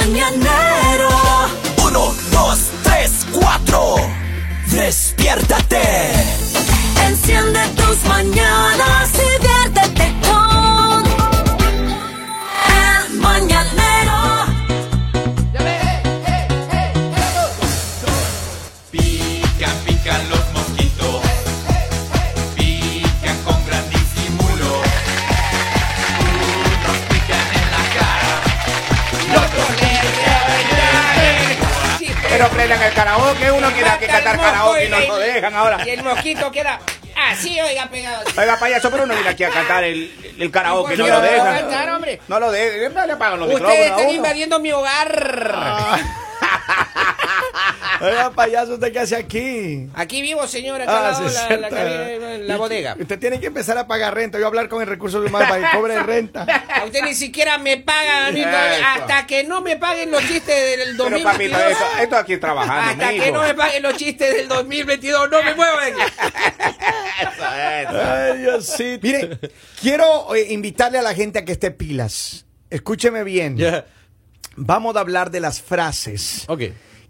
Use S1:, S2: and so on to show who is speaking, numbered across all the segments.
S1: mañanero.
S2: Uno, dos, tres, cuatro. Despiértate.
S1: Enciende tus mañanas el
S3: karaoke, uno quiere que cantar karaoke y no lo dejan ahora.
S4: Y el mosquito queda así, oiga, pegado.
S3: Oiga, payaso, pero uno viene aquí a cantar el, el karaoke,
S4: ¿Y
S3: no lo dejan. No lo dejan, no le apagan los
S4: Ustedes
S3: micrófonos
S4: están invadiendo mi hogar.
S5: Oiga, payaso, ¿usted qué hace aquí?
S4: Aquí vivo, señor, acá
S5: Ah,
S4: al lado,
S5: sí,
S4: la, la, bodega.
S5: Usted tiene que empezar a pagar renta. Yo voy a hablar con el recurso humano para que cobre renta.
S4: A usted ni siquiera me pagan a mí
S3: Eso.
S4: todavía, hasta que no me paguen los chistes del
S3: Pero
S4: 2022.
S3: papito, esto, esto aquí trabajando,
S4: hasta
S3: mijo.
S4: que no me paguen los chistes del 2022, no me muevo de aquí.
S5: Ay, Diosito. Mire, quiero eh, invitarle a la gente a que esté pilas. Escúcheme bien. Vamos a hablar de las frases
S6: Ok.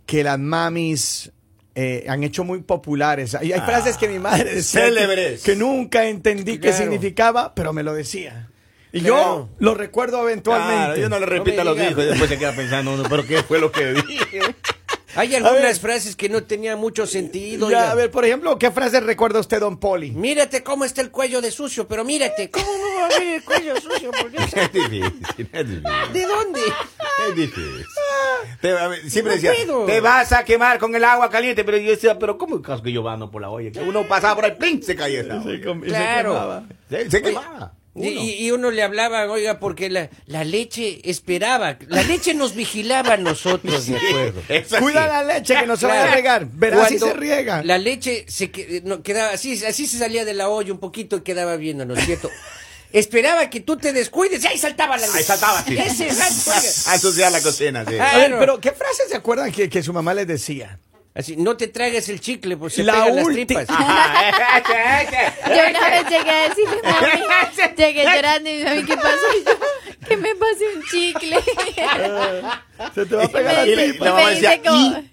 S5: Que las mamis eh, han hecho muy populares. Hay, hay frases que mi madre decía que,
S6: Célebres.
S5: que nunca entendí qué significaba, pero me lo decía. Y
S4: Claro.
S5: yo lo recuerdo eventualmente.
S6: Claro, yo no le repita
S4: No me
S6: los hijos y después se queda pensando uno, pero ¿qué fue lo que dije?
S4: Hay algunas frases que no tenían mucho sentido.
S5: Ya,
S4: oiga.
S5: a ver, por ejemplo, ¿qué frase recuerda usted, don Poli?
S4: Mírate cómo está el cuello de sucio, pero mírate. ¿Cómo no va a ver el cuello sucio? ¿Por qué?
S6: Es difícil, es difícil.
S4: ¿De dónde?
S6: Es difícil. Te- a ver, siempre
S4: No
S6: decía,
S4: puedo.
S6: te vas a quemar con el agua caliente, pero yo decía, pero ¿cómo es que yo ando por la olla? Que uno pasaba por ahí, ¡plin! se caía olla.
S4: Claro.
S6: Se, se quemaba.
S4: Y, y- y uno le hablaba, oiga, porque la, la leche esperaba, la leche nos vigilaba a nosotros, me acuerdo.
S5: Cuida
S6: sí.
S5: la leche que no se vaya a
S4: Claro.
S5: regar. Verás si se riega.
S4: La leche se no, quedaba así, así se salía de la olla un poquito y quedaba viendo, ¿no es cierto? Esperaba que tú te descuides y ahí saltaba la leche.
S6: Ahí saltaba, sí.
S4: Ese.
S6: A ensuciar la cocina, sí.
S4: Ah,
S5: A ver,
S4: Claro.
S5: pero ¿qué frase se acuerdan que, que su mamá les decía?
S4: Así, no te tragues el chicle, pues se
S5: La
S4: pegan las tripas.
S7: Yo una vez llegué a decirle, mami, llegué llorando y mi mami, ¿qué pasó? Y yo, que me pasé un chicle.
S5: Se te va a
S7: Y
S5: pegar la
S7: me,
S6: y le-
S5: tripa.
S7: y
S6: la
S7: me
S6: mamá
S7: dice
S6: decía,
S7: como... No, sí.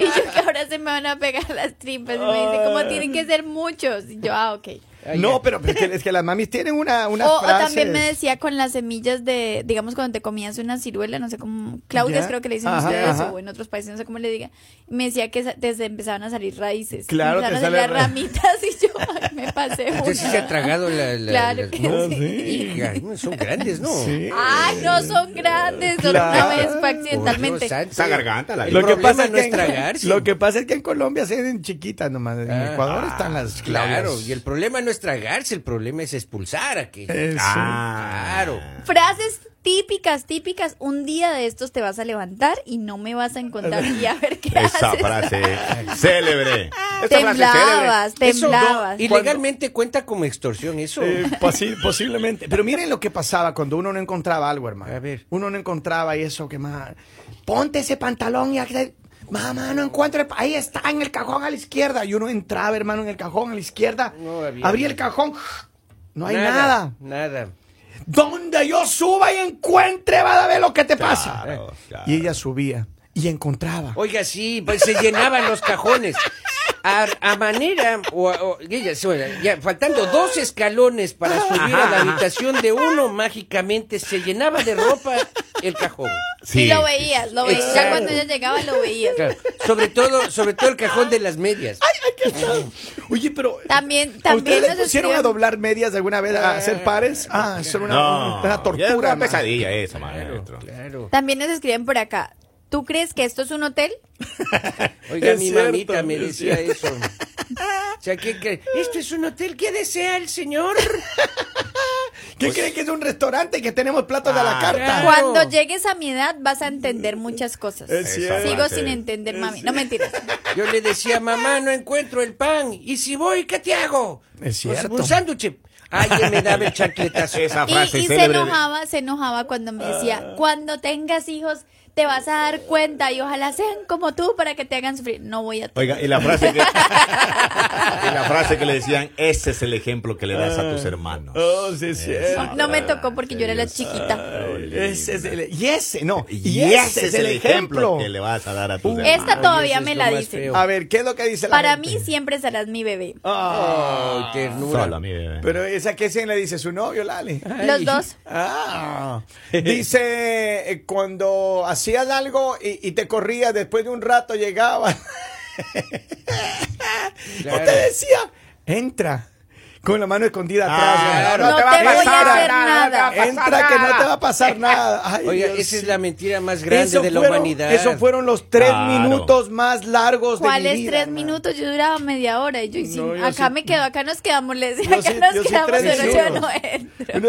S7: Y yo que ahora se me van a pegar las tripas. Y me dice, como tienen que ser muchos. Y yo, ah, ok.
S5: No, pero es que, es que las mamis tienen una, una
S7: O, también me decía con las semillas de, digamos, cuando te comías una ciruela, no sé cómo, claudias
S5: Ya.
S7: creo que le dicen
S5: Ajá,
S7: ustedes,
S5: ajá.
S7: o en otros países, no sé cómo le digan. Me decía que desde empezaban a salir raíces.
S5: Claro,
S7: empezaron
S5: te
S7: a salir
S5: ra-
S7: ramitas y yo ay, me pasé una.
S4: Entonces sí se ha tragado la... la-
S7: Claro
S4: la-
S7: que
S4: no,
S7: sí.
S4: son grandes, ¿no?
S5: Sí.
S7: Ay, no son grandes, solo una
S5: Claro.
S7: vez fue accidentalmente.
S6: Esa garganta la
S5: Lo que, pasa es
S4: no
S5: que
S4: es
S5: en,
S4: tragarse.
S5: lo que pasa es que en Colombia se ven chiquitas nomás. En
S4: Ah.
S5: Ecuador están las
S4: Claro,
S5: claudias.
S4: y el problema no es tragarse, el problema es expulsar aquí.
S5: Eso.
S6: Ah.
S4: Claro.
S7: Frases típicas, típicas. Un día de estos te vas a levantar y no me vas a encontrar y a ver qué
S6: Esa
S7: haces.
S6: frase célebre. Esa frase célebre.
S7: Temblabas,
S4: Eso no,
S7: temblabas.
S4: ilegalmente cuenta como extorsión, eso.
S5: Eh, posi- posiblemente. Pero miren lo que pasaba cuando uno no encontraba algo, hermano.
S4: A ver.
S5: Uno no encontraba y eso que más. Ponte ese pantalón y Mamá, no encuentro. el Ahí está, en el cajón a la izquierda. Y uno entraba, hermano, en el cajón a la izquierda.
S4: No había
S5: abría el cajón. No hay nada.
S4: Nada.
S5: Donde yo suba y encuentre, va a ver lo que te pasa.
S6: Claro, claro.
S5: Y ella subía y encontraba.
S4: Oiga, sí, pues se llenaban los cajones. A, a manera, o, o- ella, se- ya, faltando dos escalones para subir a la habitación de uno, mágicamente se llenaba de ropa el cajón.
S7: Sí, lo veías, lo veías. Ya cuando ella llegaba lo veías.
S4: Claro, sobre todo, sobre todo el cajón de las medias.
S5: Oye, pero.
S7: También,
S5: ¿A
S7: también
S5: ustedes
S7: nos
S5: pusieron a doblar medias alguna vez a hacer pares? Ah, eso era una,
S6: No,
S5: una tortura.
S6: una
S5: man.
S6: pesadilla esa, maestro.
S4: Claro.
S7: También nos escriben por acá. ¿Tú crees que esto es un hotel?
S4: Oiga,
S5: Es
S4: mi
S5: cierto,
S4: mamita me
S5: es
S4: decía eso. O sea, ¿qué, qué? esto es un hotel? ¿Qué desea el señor?
S5: ¿Qué creen que es un restaurante que tenemos platos de la
S6: Ah,
S5: carta?
S7: Cuando llegues a mi edad vas a entender muchas cosas.
S5: Es cierto.
S7: Sigo sin entender, mami. No mentiras.
S4: Yo le decía, mamá, no encuentro el pan. ¿Y si voy, qué te hago?
S5: Es
S4: Pues,
S5: cierto.
S4: un sándwich. Ay, él me daba el chancletazo.
S6: Esa
S7: Y,
S6: frase
S7: y se
S6: célebre. de-
S7: enojaba, se enojaba cuando me decía, cuando tengas hijos, te vas a dar cuenta y ojalá sean como tú para que te hagan sufrir. No voy a...
S6: Oiga, y la frase que, y la frase que le decían, ese es el ejemplo que le das a tus hermanos.
S5: Oh, sí, sí.
S7: No, no me tocó porque yo era la chiquita.
S5: Ese es el, y ese, no.
S6: Y ese es el ejemplo que le vas a dar a tus hermanos.
S7: Esta todavía me
S4: es
S7: la dice.
S5: A ver, ¿qué es lo que dice la
S7: Para
S5: gente?
S7: mí siempre serás mi bebé.
S4: Ay, ternura.
S6: Solo a mí, bebé.
S5: Pero esa que quién le dice su novio, Lali.
S7: Los dos.
S5: Ah, dice eh, cuando hacías algo y, y te corrías después de un rato llegaba.
S4: Claro.
S5: O te decía, entra con la mano escondida
S6: Ah,
S5: atrás.
S7: no te voy a hacer nada.
S5: Entra que no te va a pasar nada. Ay,
S4: Oiga,
S5: Dios.
S4: esa es la mentira más grande
S5: Eso
S4: de la
S5: fueron-
S4: humanidad.
S5: Esos fueron los tres
S6: Claro.
S5: minutos más largos de mi
S7: ¿Cuáles
S5: vida,
S7: tres
S5: hermano.
S7: minutos? Yo duraba media hora y yo, y
S5: No, yo
S7: acá
S5: sí-
S7: me quedo, acá nos quedamos, les acá
S5: sí-
S7: nos quedamos,
S5: tres
S7: pero yo no entro.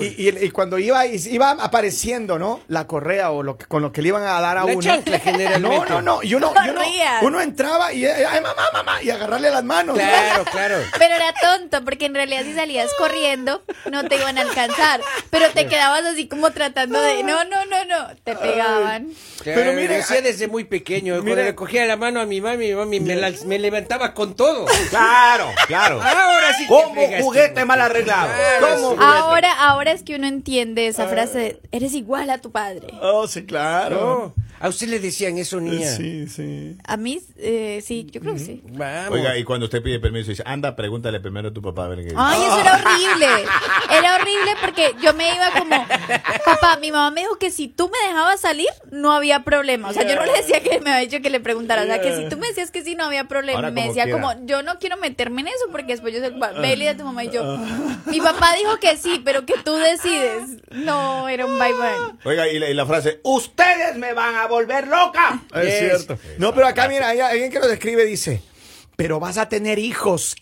S5: Y, y- y cuando iba, iba apareciendo, ¿no? La correa o lo que, con lo que le iban a dar a
S4: La
S5: uno.
S4: chancla.
S5: No, no, no. Y uno, y uno, uno entraba y, ay, mamá, mamá, y agarrarle las manos.
S4: Claro, claro.
S7: Pero era tonto, porque en realidad si salías corriendo, no te iban a alcanzar. Pero te quedabas así como tratando de, no, no, no, no, te pegaban.
S5: Pero mire,
S4: lo hacía desde muy pequeño.
S5: Mire-
S4: Cuando le cogía la mano a mi mami, mi mami me, la- me levantaba con todo.
S6: Claro, claro.
S4: Ahora sí
S6: Como juguete mal arreglado.
S4: Claro,
S6: Como
S4: sí.
S6: juguete.
S7: Ahora, ahora es que uno entiende esa frase, de, eres igual a tu padre.
S5: Oh, sí, claro.
S4: No, a usted le decían eso, niña.
S5: Sí, sí.
S7: A mí, eh, sí, yo creo que sí.
S4: Vamos.
S6: Oiga, y cuando usted pide permiso, dice, anda, pregúntale primero a tu papá a ver qué dice.
S7: Ay, eso era horrible. Era horrible porque yo me iba como, papá, mi mamá me dijo que si tú me dejabas salir, no había problema. O sea, yo no le decía que me había dicho que le preguntara. O sea, que si tú me decías que sí, no había problema.
S6: Ahora
S7: Y me
S6: como
S7: decía
S6: quiera.
S7: como, yo no quiero meterme en eso porque después yo sé, ve y le di a tu mamá y yo, mi papá dijo que sí, pero que tú decides. No, era un bye bye.
S6: Oiga, y la, y la frase, ustedes me van a volver loca.
S5: Es
S4: Yes.
S5: cierto. No, pero acá, mira, hay alguien que lo describe, dice, pero vas a tener hijos.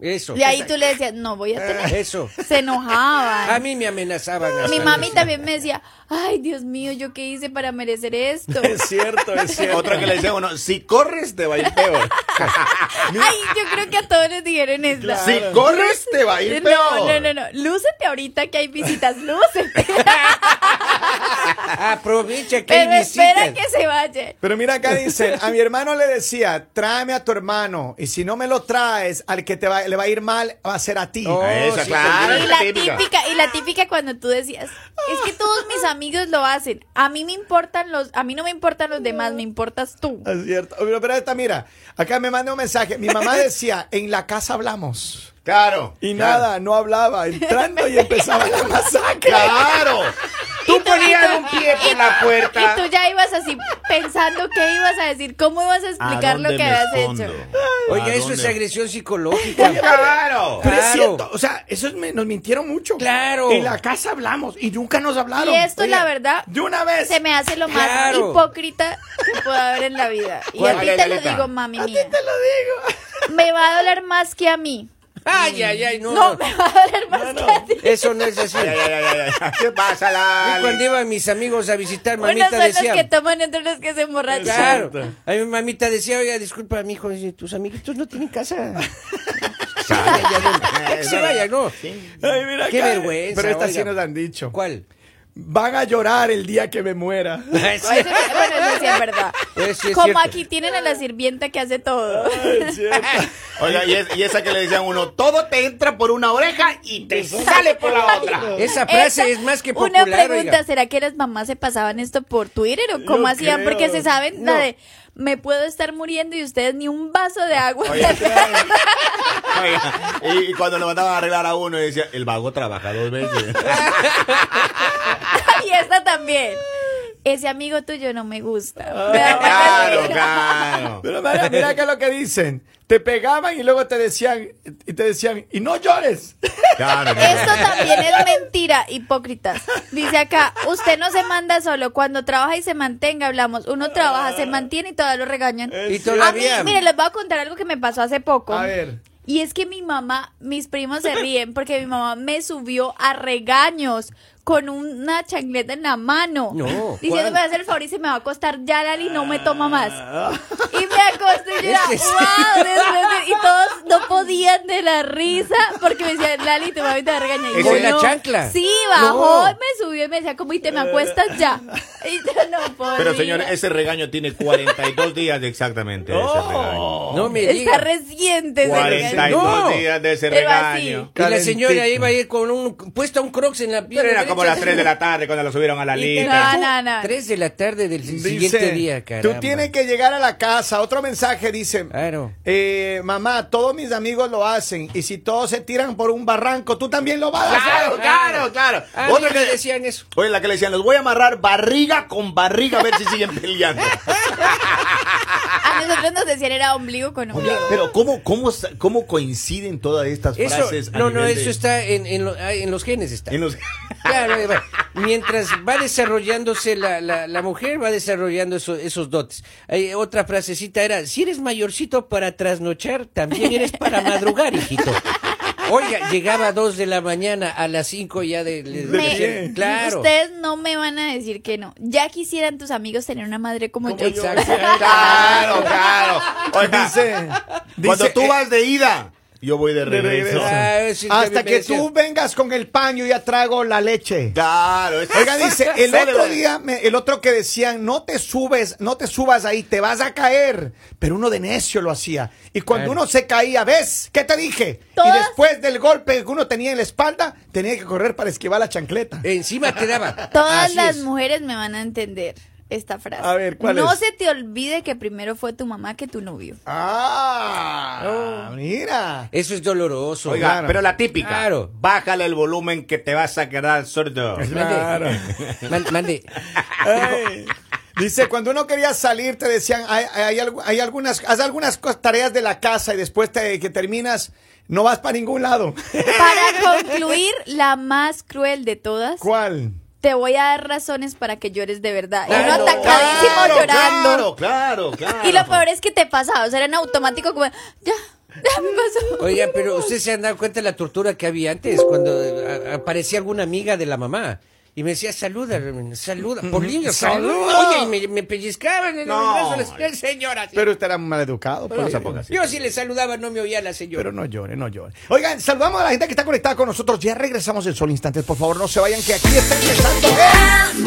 S4: Eso.
S7: Y ahí tú le decías, no voy a tener.
S4: Eso.
S7: Se enojaban.
S4: A mí me amenazaban.
S7: Mi mami también me decía, ay, Dios mío, ¿yo qué hice para merecer esto?
S5: Es cierto, es cierto.
S6: Otra que le dice, bueno, si corres te va a ir peor.
S7: Ay, yo creo que a todos les dijeron esto.
S6: Si corres te va a ir peor.
S7: No, no, no, no. Lúcete ahorita que hay visitas, lúcete.
S4: Aprovecha que
S7: Pero espera que se vaya.
S5: Pero mira acá dice, a mi hermano le decía, tráeme a tu hermano y si no me lo traes, al que te va, le va a ir mal va a ser a ti.
S4: Oh,
S6: Esa,
S4: sí,
S6: claro.
S7: Y la
S6: típica.
S7: típica, y la típica cuando tú decías, es que todos mis amigos lo hacen. A mí me importan los, a mí no me importan los demás, me importas tú.
S5: Es cierto. Pero, pero esta, mira, acá me manda un mensaje. Mi mamá decía, en la casa hablamos.
S6: Claro.
S5: Y
S6: claro.
S5: nada, no hablaba, entrando y empezaba la masacre.
S6: Claro. Tú ponías un pie por la
S7: Y
S6: puerta.
S7: tú ya ibas así pensando qué ibas a decir, cómo ibas a explicar lo que
S6: me
S7: habías
S6: escondo?
S7: hecho.
S4: Oiga,
S6: ¿A
S4: eso es agresión psicológica.
S6: Claro.
S5: Pero es
S4: Claro.
S5: cierto, o sea, eso es me- nos mintieron mucho.
S4: Claro.
S5: En la casa hablamos y nunca nos hablaron.
S7: Y esto,
S5: Oiga,
S7: la verdad,
S5: De una vez.
S7: Se me hace lo más
S4: Claro.
S7: hipócrita que pueda haber en la vida. Y a ti te lo digo, mami
S5: A ti
S7: mía.
S5: te lo digo.
S7: Me va a doler más que a mí.
S4: Ay, ay, ay, no.
S7: No, me va a doler más que a ti.
S4: Eso no es así.
S6: Ay, ay, ay. ¿Qué pasa,
S4: Y
S6: la?
S4: cuando iban mis amigos a visitar,
S7: Unos
S4: mamita
S7: son los
S4: decía.
S7: que toman entre los que se emborrachan.
S4: Claro. A mi mamita decía, oiga, disculpa, mi hijo, dice, tus amiguitos no tienen casa. Se vayan, ya no- ya que se vayan, no.
S5: Ay, mira
S4: Qué vergüenza,
S5: Pero esta sí
S4: oiga.
S5: nos han dicho.
S4: ¿Cuál?
S5: Van a llorar el día que me muera.
S4: Ay,
S7: Eso sí- bueno, eso sí es verdad.
S4: Eso sí es
S7: Como
S4: cierto.
S7: aquí tienen a la sirvienta que hace todo.
S5: Es cierto.
S6: Oiga, y, es- y esa que le decían a uno, todo te entra por una oreja y te sale por la otra.
S4: Esa frase
S7: Esa-
S4: es más que popular.
S7: Una pregunta,
S4: oiga.
S7: ¿será que las mamás se pasaban esto por Twitter o cómo
S5: Yo
S7: hacían?
S5: creo.
S7: Porque se saben la
S4: No.
S7: de me puedo estar muriendo y ustedes ni un vaso de agua.
S6: y, y cuando le mandaban a arreglar a uno, decía, el vago trabaja dos veces.
S7: y esta también. Ese amigo tuyo no me gusta.
S6: Claro, claro.
S5: Pero mira, mira acá lo que dicen. Te pegaban y luego te decían, y te decían, y no llores.
S6: Claro,
S7: Esto también es mentira, hipócritas. Dice acá, usted no se manda solo. Cuando trabaja y se mantenga, hablamos. Uno trabaja, se mantiene y todavía lo regañan.
S4: Y
S7: A mí,
S4: todavía.
S7: mire, les voy a contar algo que me pasó hace poco.
S5: A ver.
S7: Y es que mi mamá, mis primos se ríen porque mi mamá me subió a regaños con una chancleta en la mano.
S4: No,
S7: Diciéndome
S4: ¿cuál?
S7: hacer el favor y se me va a acostar ya Lali no me toma más. Y me acosté y yo era,
S4: Ese sí.
S7: wow, y todos no podían de la risa porque me decían, Lali, te va a regañar. Y
S4: ¿Con
S7: yo,
S4: la
S7: "No".
S4: chancla?
S7: Sí, bajó,
S4: No.
S7: y me subió y me decía, como, y te me acuestas ya. Y yo no podía.
S6: Pero señor, ese regaño tiene 42 días de exactamente ese regaño.
S4: No me
S7: Está reciente ese
S6: 42
S7: regaño.
S4: No.
S6: días de ese
S7: Pero así.
S6: regaño.
S4: Y la señora iba a ir con un puesta un crocs en la pierna.
S6: Como las 3 de la tarde cuando lo subieron a la liga.
S7: No, no, no.
S4: Tres de la tarde del siguiente día, caramba.
S5: tú tienes que llegar a la casa. Otro mensaje dice,
S4: Claro.
S5: eh, mamá, todos mis amigos lo hacen y si todos se tiran por un barranco, tú también lo vas a hacer.
S6: Claro, claro, claro.
S4: Ah,
S6: Otra que
S4: decían eso.
S6: Oye, la que le decían, los voy a amarrar barriga con barriga a ver si siguen peleando.
S7: A nosotros nos decían era ombligo con
S6: Oye,
S7: ombligo.
S6: pero ¿cómo, cómo, cómo coinciden todas estas
S4: Eso,
S6: frases?
S4: no, no, eso
S6: de-
S4: está en, en, lo- en los genes. Está.
S6: en los-
S4: Claro, eh, va. mientras va desarrollándose la, la, la mujer, va desarrollando eso- esos dotes. Hay otra frasecita era, si eres mayorcito para trasnochar, también eres para madrugar, hijito. Oiga, llegaba a dos de la mañana, a las cinco ya de... de- de-
S7: Me-
S4: claro.
S7: Ustedes no me van a decir que no. Ya quisieran tus amigos tener una madre como, yo.
S4: Exacto.
S6: Claro, claro. Oiga,
S5: Dice,
S6: cuando tú
S5: eh,
S6: vas de ida, yo voy de regreso.
S5: regreso.
S4: Ah,
S5: hasta que tú vengas con el paño ya trago la leche.
S6: Claro. es-
S5: Oiga, dice, el otro día, me- el otro que decían, no te subes, no te subas ahí, te vas a caer. Pero uno de necio lo hacía. Y cuando uno se caía, ¿ves? ¿Qué te dije? Y después del golpe que uno tenía en la espalda, tenía que correr para esquivar la chancleta.
S4: Encima te daba.
S7: Todas
S4: Así
S7: las
S4: es.
S7: mujeres me van a entender esta frase.
S5: A ver, ¿cuál
S7: no
S5: es?
S7: se te olvide que primero fue tu mamá que tu novio.
S5: Ah, mira.
S4: Eso es doloroso.
S6: Oiga,
S5: Claro.
S6: pero la típica.
S4: Claro.
S6: Bájale el volumen que te vas a quedar sordo.
S5: Claro.
S4: Man- mande.
S5: Ay. Dice, cuando uno quería salir, te decían, hay, hay, algu- hay algunas, haz algunas tareas de la casa y después te, que terminas, no vas para ningún lado.
S7: Para concluir, la más cruel de todas,
S5: ¿Cuál?
S7: Te voy a dar razones para que llores de verdad. y uno atacadísimo
S6: Claro,
S7: llorando.
S6: Claro, claro, claro.
S7: Y lo peor es que te pasaba, o sea, era en automático como, ya, ya me pasó.
S4: Oiga, pero usted se han dado cuenta de la tortura que había antes cuando eh, aparecía alguna amiga de la mamá. Y me decía, saluda, saluda, Polillo, saluda. Oye, y me, me pellizcaban en el
S6: No.
S4: brazo, las- señora. sí.
S5: Pero usted era mal educado.
S6: Pero no se ponga así.
S4: Yo si le saludaba no me oía la señora.
S5: Pero no llore, no llore. Oigan, saludamos a la gente que está conectada con nosotros. Ya regresamos en solo instantes. Por favor, no se vayan, que aquí está empezando.
S1: El